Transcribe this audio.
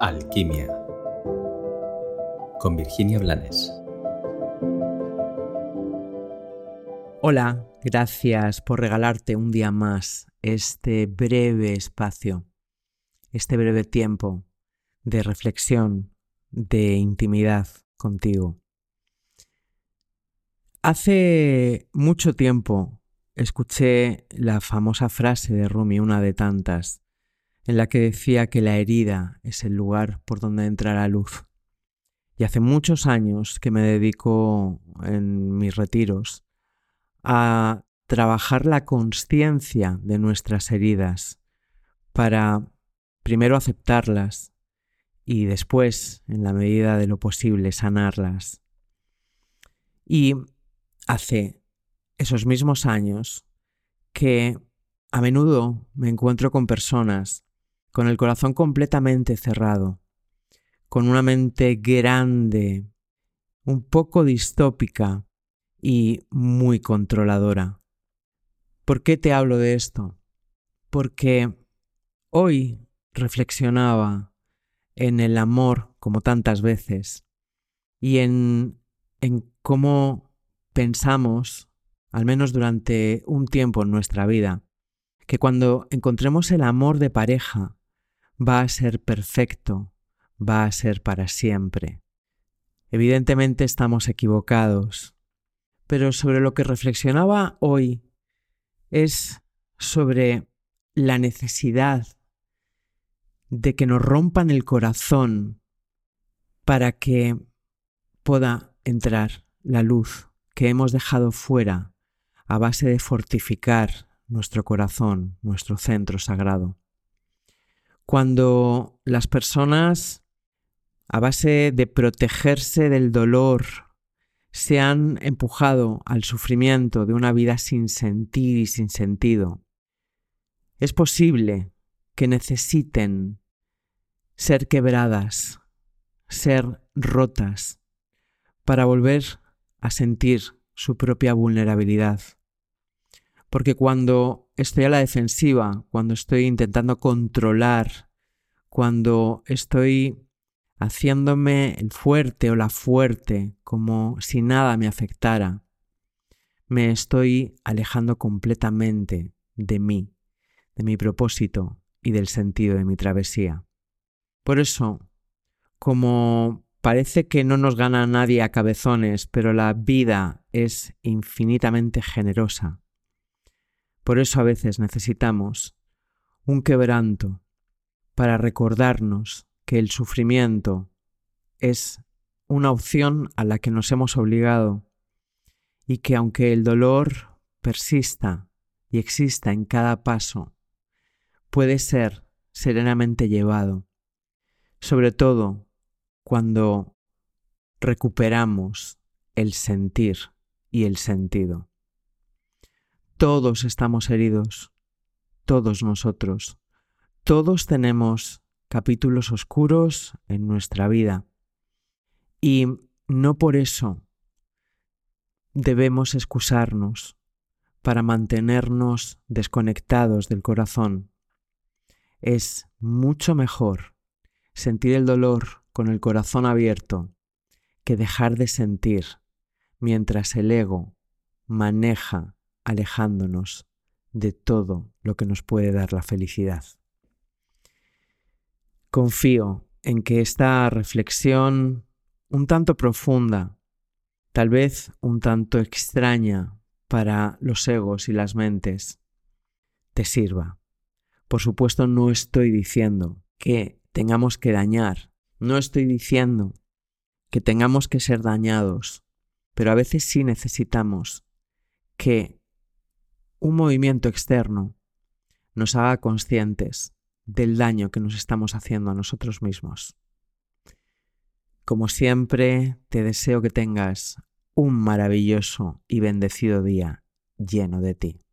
Alquimia con Virginia Blanes. Hola, gracias por regalarte un día más este breve espacio, este breve tiempo de reflexión, de intimidad contigo. Hace mucho tiempo escuché la famosa frase de Rumi, una de tantas, en la que decía que la herida es el lugar por donde entra la luz. Y hace muchos años que me dedico en mis retiros a trabajar la conciencia de nuestras heridas para primero aceptarlas y después, en la medida de lo posible, sanarlas. Y hace esos mismos años que a menudo me encuentro con personas con el corazón completamente cerrado, con una mente grande, un poco distópica y muy controladora. ¿Por qué te hablo de esto? Porque hoy reflexionaba en el amor como tantas veces y en, en cómo pensamos, al menos durante un tiempo en nuestra vida, que cuando encontremos el amor de pareja, va a ser perfecto, va a ser para siempre. Evidentemente estamos equivocados, pero sobre lo que reflexionaba hoy es sobre la necesidad de que nos rompan el corazón para que pueda entrar la luz que hemos dejado fuera a base de fortificar nuestro corazón, nuestro centro sagrado cuando las personas, a base de protegerse del dolor, se han empujado al sufrimiento de una vida sin sentir y sin sentido, es posible que necesiten ser quebradas, ser rotas, para volver a sentir su propia vulnerabilidad. Porque cuando estoy a la defensiva, cuando estoy intentando controlar, cuando estoy haciéndome el fuerte o la fuerte, como si nada me afectara, me estoy alejando completamente de mí, de mi propósito y del sentido de mi travesía. Por eso, como parece que no nos gana nadie a cabezones, pero la vida es infinitamente generosa, por eso a veces necesitamos un quebranto para recordarnos que el sufrimiento es una opción a la que nos hemos obligado y que aunque el dolor persista y exista en cada paso, puede ser serenamente llevado, sobre todo cuando recuperamos el sentir y el sentido. Todos estamos heridos, todos nosotros, todos tenemos capítulos oscuros en nuestra vida y no por eso debemos excusarnos para mantenernos desconectados del corazón. Es mucho mejor sentir el dolor con el corazón abierto que dejar de sentir mientras el ego maneja alejándonos de todo lo que nos puede dar la felicidad. Confío en que esta reflexión un tanto profunda, tal vez un tanto extraña para los egos y las mentes, te sirva. Por supuesto, no estoy diciendo que tengamos que dañar, no estoy diciendo que tengamos que ser dañados, pero a veces sí necesitamos que un movimiento externo nos haga conscientes del daño que nos estamos haciendo a nosotros mismos. Como siempre, te deseo que tengas un maravilloso y bendecido día lleno de ti.